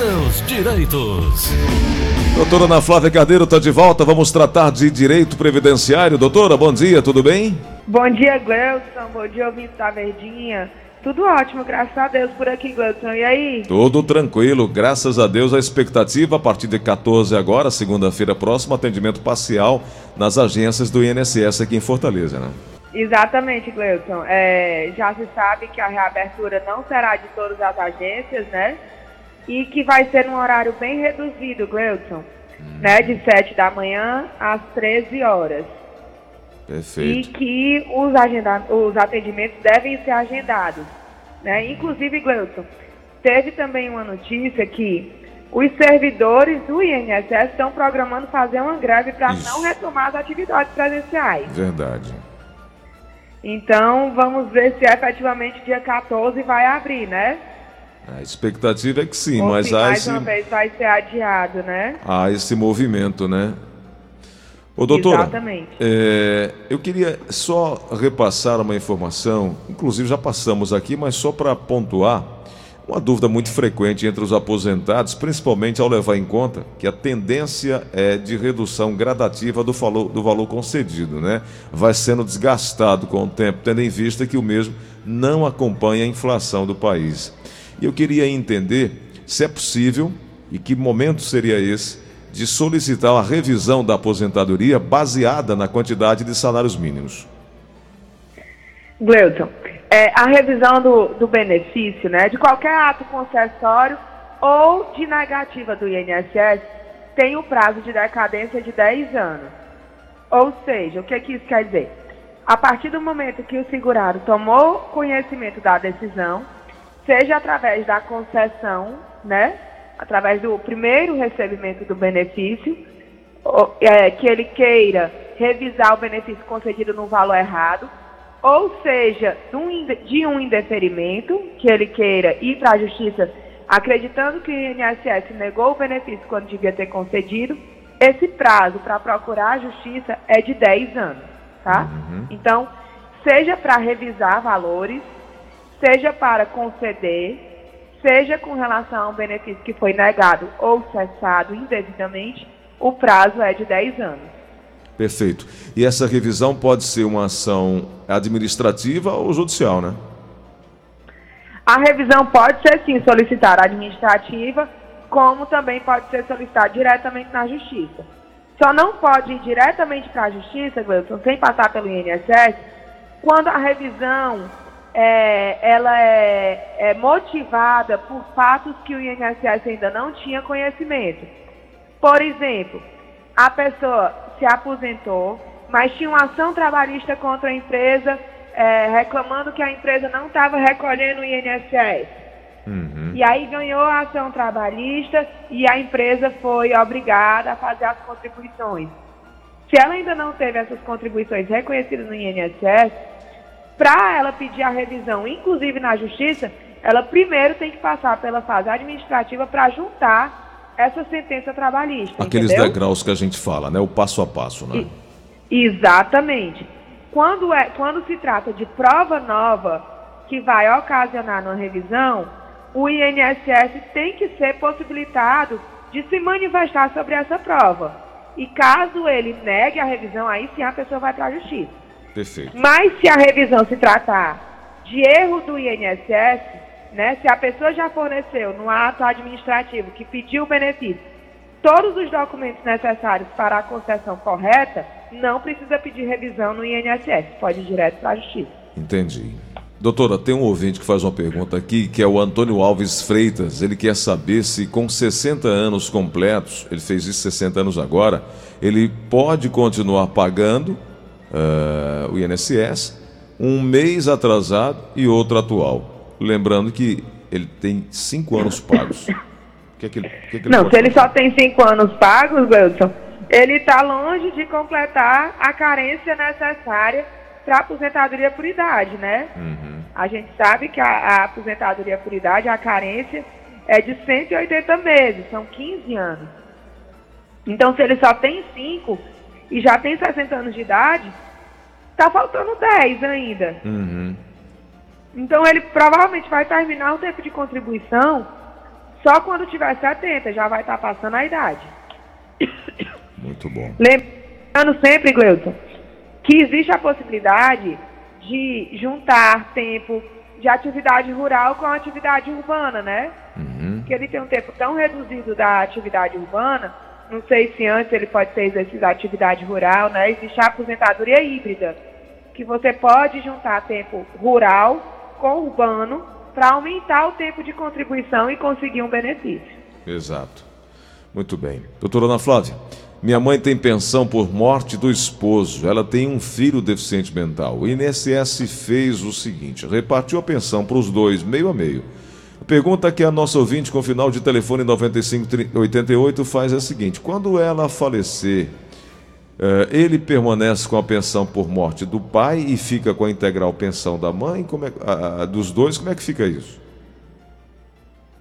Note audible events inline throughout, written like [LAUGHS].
seus direitos. Doutora Ana Flávia Carneiro está de volta. Vamos tratar de direito previdenciário. Doutora, bom dia, tudo bem? Bom dia, Gleuson. Bom dia, ouvinte da Verdinha. Tudo ótimo, graças a Deus por aqui, Gleuson. E aí? Tudo tranquilo, graças a Deus. A expectativa a partir de 14 agora, segunda-feira próxima, atendimento parcial nas agências do INSS aqui em Fortaleza, né? Exatamente, Gleuson. É, já se sabe que a reabertura não será de todas as agências, né? E que vai ser num horário bem reduzido, Gleuson. Hum. Né, de 7 da manhã às 13 horas. Perfeito. E que os, agenda os atendimentos devem ser agendados. Né? Inclusive, Gleuson, teve também uma notícia que os servidores do INSS estão programando fazer uma greve para não retomar as atividades presenciais. Verdade. Então, vamos ver se efetivamente dia 14 vai abrir, né? A expectativa é que sim, Ou mas se há mais esse, uma vez vai ser adiado, né? há esse movimento, né? Ô, doutora, Exatamente. é, eu queria só repassar uma informação, inclusive já passamos aqui, mas só para pontuar, uma dúvida muito frequente entre os aposentados, principalmente ao levar em conta que a tendência é de redução gradativa do valor, do valor concedido, né? Vai sendo desgastado com o tempo, tendo em vista que o mesmo não acompanha a inflação do país. E eu queria entender se é possível e que momento seria esse de solicitar a revisão da aposentadoria baseada na quantidade de salários mínimos. Gleuton, é, a revisão do, do benefício, né, de qualquer ato concessório ou de negativa do INSS, tem o prazo de decadência de 10 anos. Ou seja, o que, que isso quer dizer? A partir do momento que o segurado tomou conhecimento da decisão, seja através da concessão, né, através do primeiro recebimento do benefício, é, que ele queira revisar o benefício concedido no valor errado, ou seja, de um indeferimento, que ele queira ir para a justiça acreditando que o INSS negou o benefício quando devia ter concedido, esse prazo para procurar a justiça é de 10 anos, tá? Uhum. Então, seja para revisar valores, seja para conceder, seja com relação ao benefício que foi negado ou cessado indevidamente, o prazo é de 10 anos. Perfeito. E essa revisão pode ser uma ação administrativa ou judicial, né? A revisão pode ser sim solicitada administrativa, como também pode ser solicitada diretamente na justiça. Só não pode ir diretamente para a justiça, Gleison, sem passar pelo INSS, quando a revisão é, ela é, é, motivada por fatos que o INSS ainda não tinha conhecimento. Por exemplo, a pessoa se aposentou, mas tinha uma ação trabalhista contra a empresa, é, reclamando que a empresa não estava recolhendo o INSS. Uhum. E aí ganhou a ação trabalhista e a empresa foi obrigada a fazer as contribuições. Se ela ainda não teve essas contribuições reconhecidas no INSS, para ela pedir a revisão, inclusive na justiça, ela primeiro tem que passar pela fase administrativa para juntar essa sentença trabalhista. Aqueles entendeu? degraus que a gente fala, né? O passo a passo, né? E, exatamente. Quando, é, quando se trata de prova nova que vai ocasionar uma revisão, o INSS tem que ser possibilitado de se manifestar sobre essa prova. E caso ele negue a revisão, aí sim a pessoa vai para a justiça. Perfeito. Mas se a revisão se tratar de erro do INSS, né, se a pessoa já forneceu no ato administrativo que pediu o benefício todos os documentos necessários para a concessão correta, não precisa pedir revisão no INSS, pode ir direto para a justiça. Entendi. Doutora, tem um ouvinte que faz uma pergunta aqui, que é o Antônio Alves Freitas. Ele quer saber se com 60 anos completos, ele fez isso 60 anos agora, ele pode continuar pagando uh, o INSS, um mês atrasado e outro atual. Lembrando que ele tem cinco anos pagos. Que é que ele, que é que ele Não, se ele só tem cinco anos pagos, Wilson, ele está longe de completar a carência necessária para a aposentadoria por idade, né? Uhum. A gente sabe que a, a, aposentadoria por idade, a carência é de 180 meses, são 15 anos. Então, se ele só tem 5, e já tem 60 anos de idade, tá faltando 10 ainda. Uhum. Então ele provavelmente vai terminar o tempo de contribuição só quando tiver 70, já vai estar passando a idade. Muito bom. Lembrando sempre, Gleuton, que existe a possibilidade de juntar tempo de atividade rural com atividade urbana, né? Uhum. Que ele tem um tempo tão reduzido da atividade urbana, não sei se antes ele pode ter exercido a atividade rural, né? Existe a aposentadoria híbrida, que você pode juntar tempo rural com urbano para aumentar o tempo de contribuição e conseguir um benefício. Exato. Muito bem. Doutora Ana Flávia, minha mãe tem pensão por morte do esposo. Ela tem um filho deficiente mental. O INSS fez o seguinte: repartiu a pensão para os dois, meio a meio. A pergunta que a nossa ouvinte com final de telefone 9588 faz é a seguinte: quando ela falecer, eh, ele permanece com a pensão por morte do pai e fica com a integral pensão da mãe? Como é, a, a, dos dois, como é que fica isso?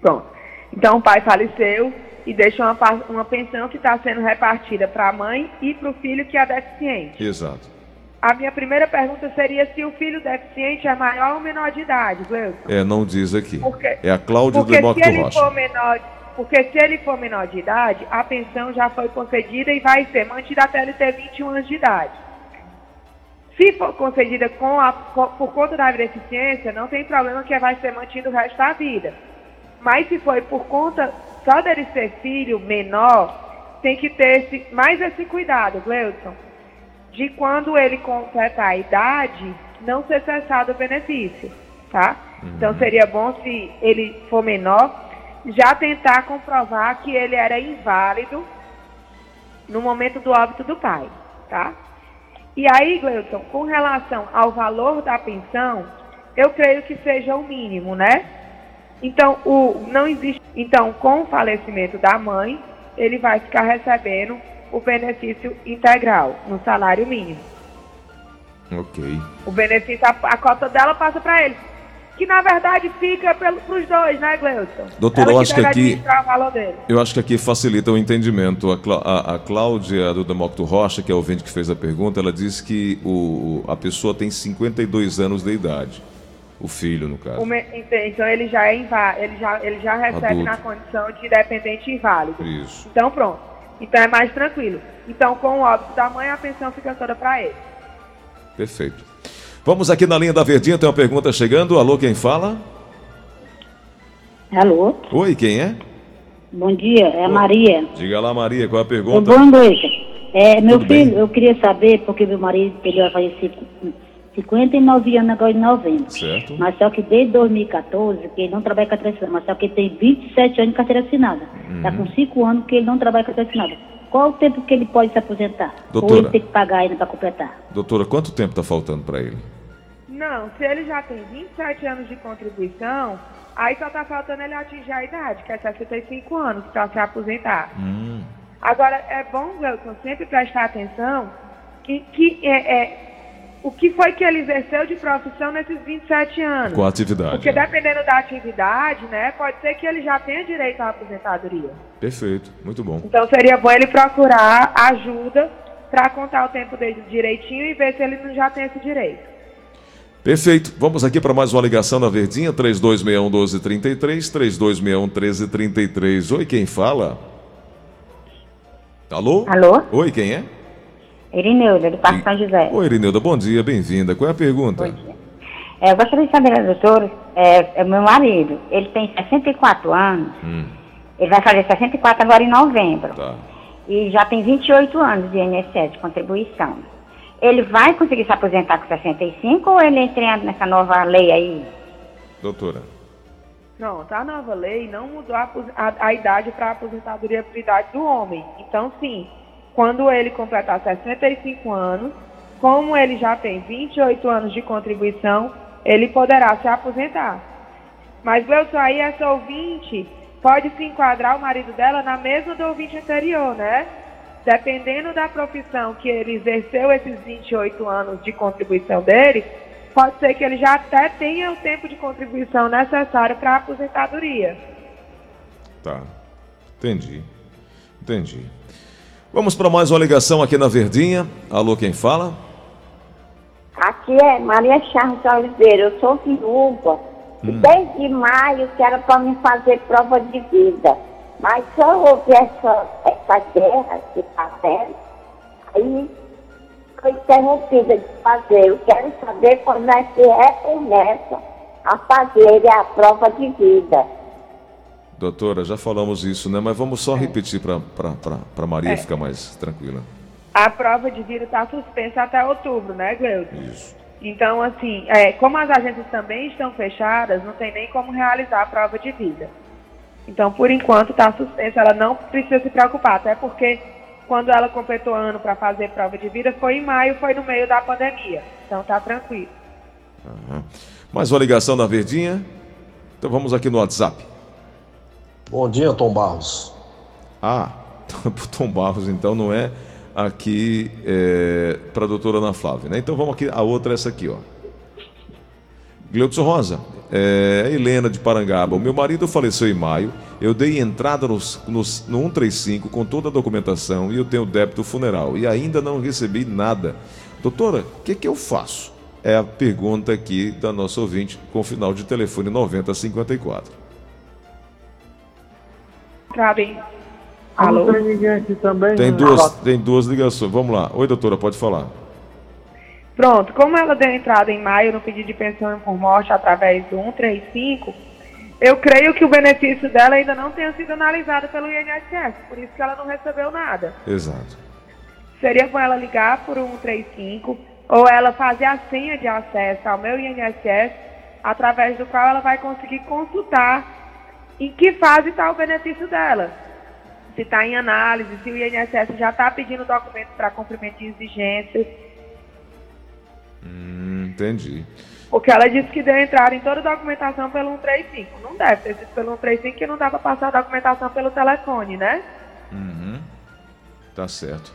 Pronto. Então o pai faleceu, e deixa uma, uma pensão que está sendo repartida para a mãe e para o filho que é deficiente. Exato. A minha primeira pergunta seria se o filho deficiente é maior ou menor de idade, Gleuton. É, não diz aqui. Porque, é a Cláudia do se ele Rocha. For menor, porque se ele for menor de idade, a pensão já foi concedida e vai ser mantida até ele ter 21 anos de idade. Se for concedida com a, por conta da deficiência, não tem problema que vai ser mantido o resto da vida. Mas se foi por conta só dele ser filho menor, tem que ter esse, mais esse cuidado, Gleudson, de quando ele completar a idade, não ser cessado o benefício, tá? Uhum. Então seria bom se ele for menor, já tentar comprovar que ele era inválido no momento do óbito do pai, tá? E aí, Gleuton, com relação ao valor da pensão, eu creio que seja o mínimo, né? Então, o, não existe. Então, com o falecimento da mãe, ele vai ficar recebendo o benefício integral no salário mínimo. Ok. O benefício, a, a cota dela passa para ele. Que na verdade fica para os dois, né, Gleudson? Doutor, eu acho que aqui. Eu acho que aqui facilita o entendimento. A, a, a Cláudia do Demócrito Rocha, que é o ouvinte que fez a pergunta, ela disse que o, a pessoa tem 52 anos de idade. O filho, no caso. Me... Então ele já é invá... ele já, ele já recebe Adulto. na condição de dependente inválido. Isso. Então pronto. Então é mais tranquilo. Então com o óbito da mãe a pensão fica toda para ele. Perfeito. Vamos aqui na linha da Verdinha, tem uma pergunta chegando. Alô, quem fala? Alô? Oi, quem é? Bom dia, é a Maria. Diga lá, Maria, qual é a pergunta? Boa noite. É, meu Tudo filho, bem? eu queria saber, porque meu marido ele vai falecer 59 anos agora em novembro. Certo. Mas só que desde 2014, que ele não trabalha com carteira assinada, mas só que ele tem 27 anos de carteira assinada. Está uhum. com 5 anos que ele não trabalha com carteira assinada. Qual o tempo que ele pode se aposentar? Doutora, Ou ele tem que pagar ainda para completar? Doutora, quanto tempo está faltando para ele? Não, se ele já tem 27 anos de contribuição, aí só está faltando ele atingir a idade, que é 65 anos, para se aposentar. Hum. Agora, é bom, Gleuton, sempre prestar atenção que, que é, é o que foi que ele exerceu de profissão nesses 27 anos. Com a atividade. Porque dependendo da atividade, né, pode ser que ele já tenha direito à aposentadoria. Perfeito, muito bom. Então seria bom ele procurar ajuda para contar o tempo dele direitinho e ver se ele não já tem esse direito. Perfeito. Vamos aqui para mais uma ligação na Verdinha, 3261 1233, 3261 1333. Oi, quem fala? Alô? Alô? Oi, quem é? Irineuda, do Parque São José. Oi, Irineuda, bom dia, bem-vinda. Qual é a pergunta? Bom dia. É, eu gostaria de saber, doutor, é, é meu marido, ele tem 64 anos, hum. ele vai fazer 64 agora em novembro. Tá. E já tem 28 anos de INSS, de contribuição. Ele vai conseguir se aposentar com 65 ou ele entra nessa nova lei aí? Doutora. Não, tá a nova lei não mudou a, a, a idade para a aposentadoria por idade do homem. Então, sim, quando ele completar 65 anos, como ele já tem 28 anos de contribuição, ele poderá se aposentar. Mas, Wilson, aí essa ouvinte pode se enquadrar o marido dela na mesma do ouvinte anterior, né? Dependendo da profissão que ele exerceu esses 28 anos de contribuição dele, pode ser que ele já até tenha o tempo de contribuição necessário para a aposentadoria. Tá. Entendi. Entendi. Vamos para mais uma ligação aqui na Verdinha. Alô, quem fala? Aqui é Maria Charles Oliveira. Eu sou viúva Desde maio que era para me fazer prova de vida. Mas só houve essa, essa guerra que está tendo, aí foi interrompida de fazer. Eu quero saber quando é que recomeça a fazer a prova de vida. Doutora, já falamos isso, né? Mas vamos só repetir para Maria É. ficar mais tranquila. A prova de vida está suspensa até outubro, né, Gleuton? Isso. Então, assim, é, como as agências também estão fechadas, não tem nem como realizar a prova de vida. Então, por enquanto, está suspensa. Ela não precisa se preocupar, até porque quando ela completou ano para fazer prova de vida foi em maio, foi no meio da pandemia. Então, tá tranquilo. Aham. Mais uma ligação da Verdinha. Então vamos aqui no WhatsApp. Bom dia, Tom Barros. Ah, [LAUGHS] Tom Barros, então não é aqui é, para a doutora Ana Flávia, né? Então vamos aqui, a outra é essa aqui, ó. Gleudson Rosa, é, Helena de Parangaba. O meu marido faleceu em maio. Eu dei entrada nos, nos- no 135 com toda a documentação e eu tenho débito funeral e ainda não recebi nada. Doutora, o que, que eu faço? É a pergunta aqui da nossa ouvinte com final de telefone 9054. Cabe. Alô? Não tem ninguém aqui também? Tem né? duas, tem duas ligações. Vamos lá. Oi, doutora, pode falar. Pronto, como ela deu entrada em maio no pedido de pensão por morte através do 135, eu creio que o benefício dela ainda não tenha sido analisado pelo INSS, por isso que ela não recebeu nada. Exato. Seria com ela ligar por 135 ou ela fazer a senha de acesso ao meu INSS, através do qual ela vai conseguir consultar em que fase está o benefício dela. Se está em análise, se o INSS já está pedindo documentos para cumprimento de exigências. Hum, entendi. Porque ela disse que deu entrada em toda a documentação pelo 135. Não deve ter sido pelo 135 que não dá para passar a documentação pelo telefone, né? Uhum. Tá certo.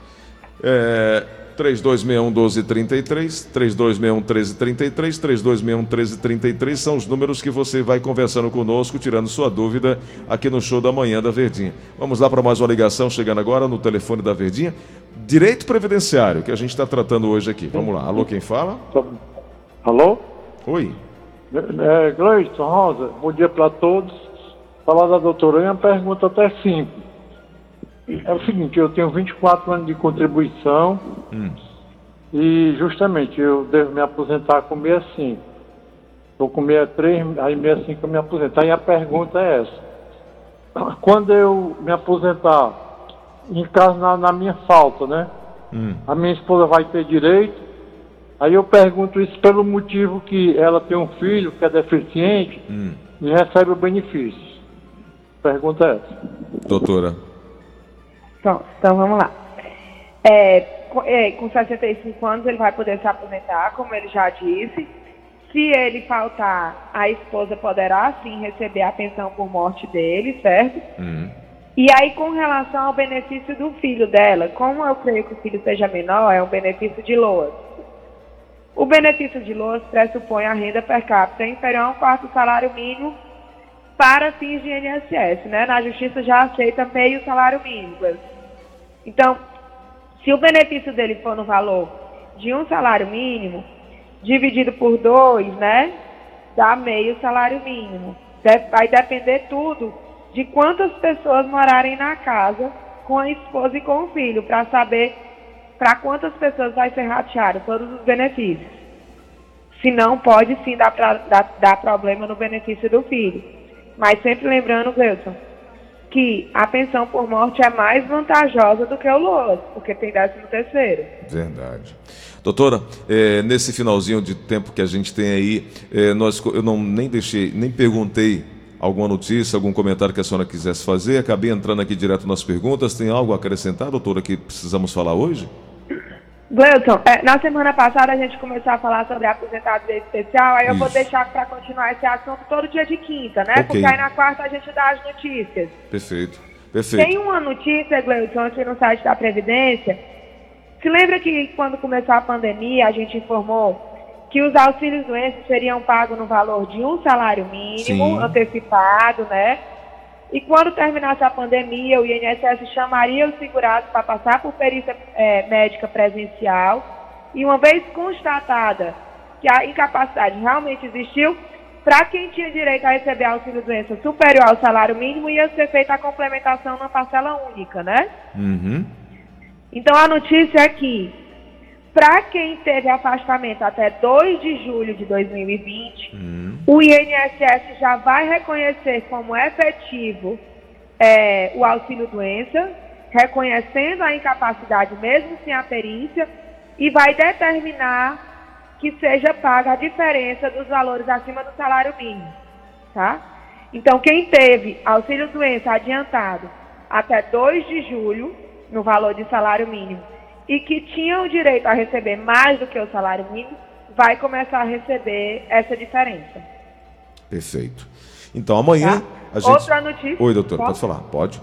É, 3261-1233, 3261-1333, 3261-1333 são os números que você vai conversando conosco, tirando sua dúvida aqui no show da manhã da Verdinha. Vamos lá para mais uma ligação chegando agora no telefone da Verdinha. Direito Previdenciário, que a gente está tratando hoje aqui. Vamos lá. Alô, quem fala? Alô? Oi. É, Gleison Rosa, bom dia para todos. Falar da doutora, é uma pergunta até simples. É o seguinte, eu tenho 24 anos de contribuição Hum. e justamente eu devo me aposentar com 65. Estou com 63, aí 65 eu me aposento. Aí a pergunta é essa. Quando eu me aposentar, em caso na, na minha falta, né? Hum. A minha esposa vai ter direito. Aí eu pergunto isso pelo motivo que ela tem um filho que é deficiente Hum. e recebe o benefício. Pergunta é essa. Doutora. Pronto, então vamos lá. É, co- é, com 65 anos ele vai poder se aposentar, como ele já disse. Se ele faltar, a esposa poderá sim receber a pensão por morte dele, certo? Hum. E aí, com relação ao benefício do filho dela, como eu creio que o filho seja menor, é um benefício de LOAS. O benefício de LOAS pressupõe a renda per capita inferior a um quarto salário mínimo para fins de INSS, né? Na justiça já aceita meio salário mínimo. Então, se o benefício dele for no valor de um salário mínimo, dividido por dois, né? Dá meio salário mínimo. Vai depender tudo de quantas pessoas morarem na casa com a esposa e com o filho, para saber para quantas pessoas vai ser rateado todos os benefícios. Se não, pode sim dar, pra, dar, dar problema no benefício do filho. Mas sempre lembrando, Gleuton, que a pensão por morte é mais vantajosa do que o LOAS, porque tem 13 terceiro. Verdade. Doutora, eh, nesse finalzinho de tempo que a gente tem aí, eh, nós, eu não nem deixei, nem perguntei alguma notícia, algum comentário que a senhora quisesse fazer, acabei entrando aqui direto nas perguntas. Tem algo a acrescentar, doutora, que precisamos falar hoje? Gleuton, é, na semana passada a gente começou a falar sobre a aposentadoria especial, aí eu vou deixar para continuar esse assunto todo dia de quinta, né? Ok. Porque aí na quarta a gente dá as notícias. Perfeito. Perfeito. Tem uma notícia, Gleuton, aqui no site da Previdência. Se lembra que quando começou a pandemia, a gente informou que os auxílios doenças seriam pagos no valor de um salário mínimo Sim. antecipado, né? E quando terminasse a pandemia, o INSS chamaria os segurados para passar por perícia eh, médica presencial. E uma vez constatada que a incapacidade realmente existiu, para quem tinha direito a receber auxílio doença superior ao salário mínimo, ia ser feita a complementação na parcela única, né? Uhum. Então a notícia é que, para quem teve afastamento até 2 de julho de 2020, Uhum. o INSS já vai reconhecer como efetivo é, o auxílio doença, reconhecendo a incapacidade mesmo sem a perícia, e vai determinar que seja paga a diferença dos valores acima do salário mínimo, tá? Então, quem teve auxílio doença adiantado até 2 de julho, no valor de salário mínimo, e que tinha o direito a receber mais do que o salário mínimo, vai começar a receber essa diferença. Perfeito. Então amanhã Tá. a gente. Outra notícia. Oi, doutor, Posso? pode falar, pode.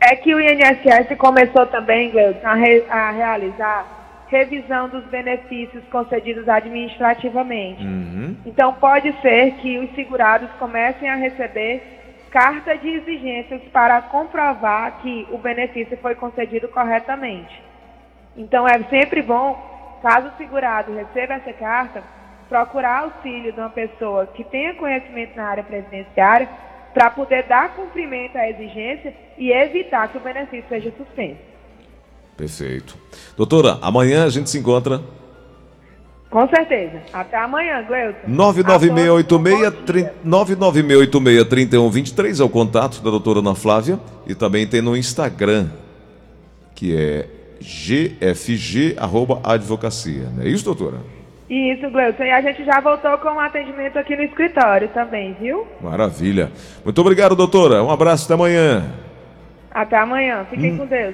É que o INSS começou também, Gleudson, a, re- a realizar revisão dos benefícios concedidos administrativamente. Uhum. Então, pode ser que os segurados comecem a receber carta de exigências para comprovar que o benefício foi concedido corretamente. Então, é sempre bom, caso o segurado receba essa carta, procurar auxílio de uma pessoa que tenha conhecimento na área previdenciária para poder dar cumprimento à exigência e evitar que o benefício seja suspenso. Perfeito. Doutora, amanhã a gente se encontra. Com certeza. Até amanhã, Gleuton. 99686 996863123 é o contato da doutora Ana Flávia e também tem no Instagram, que é gfg arroba advocacia. Não é isso, doutora? Isso, Gleuton. E a gente já voltou com o atendimento aqui no escritório também, viu? Maravilha. Muito obrigado, doutora. Um abraço até amanhã. Até amanhã. Fiquem com Deus.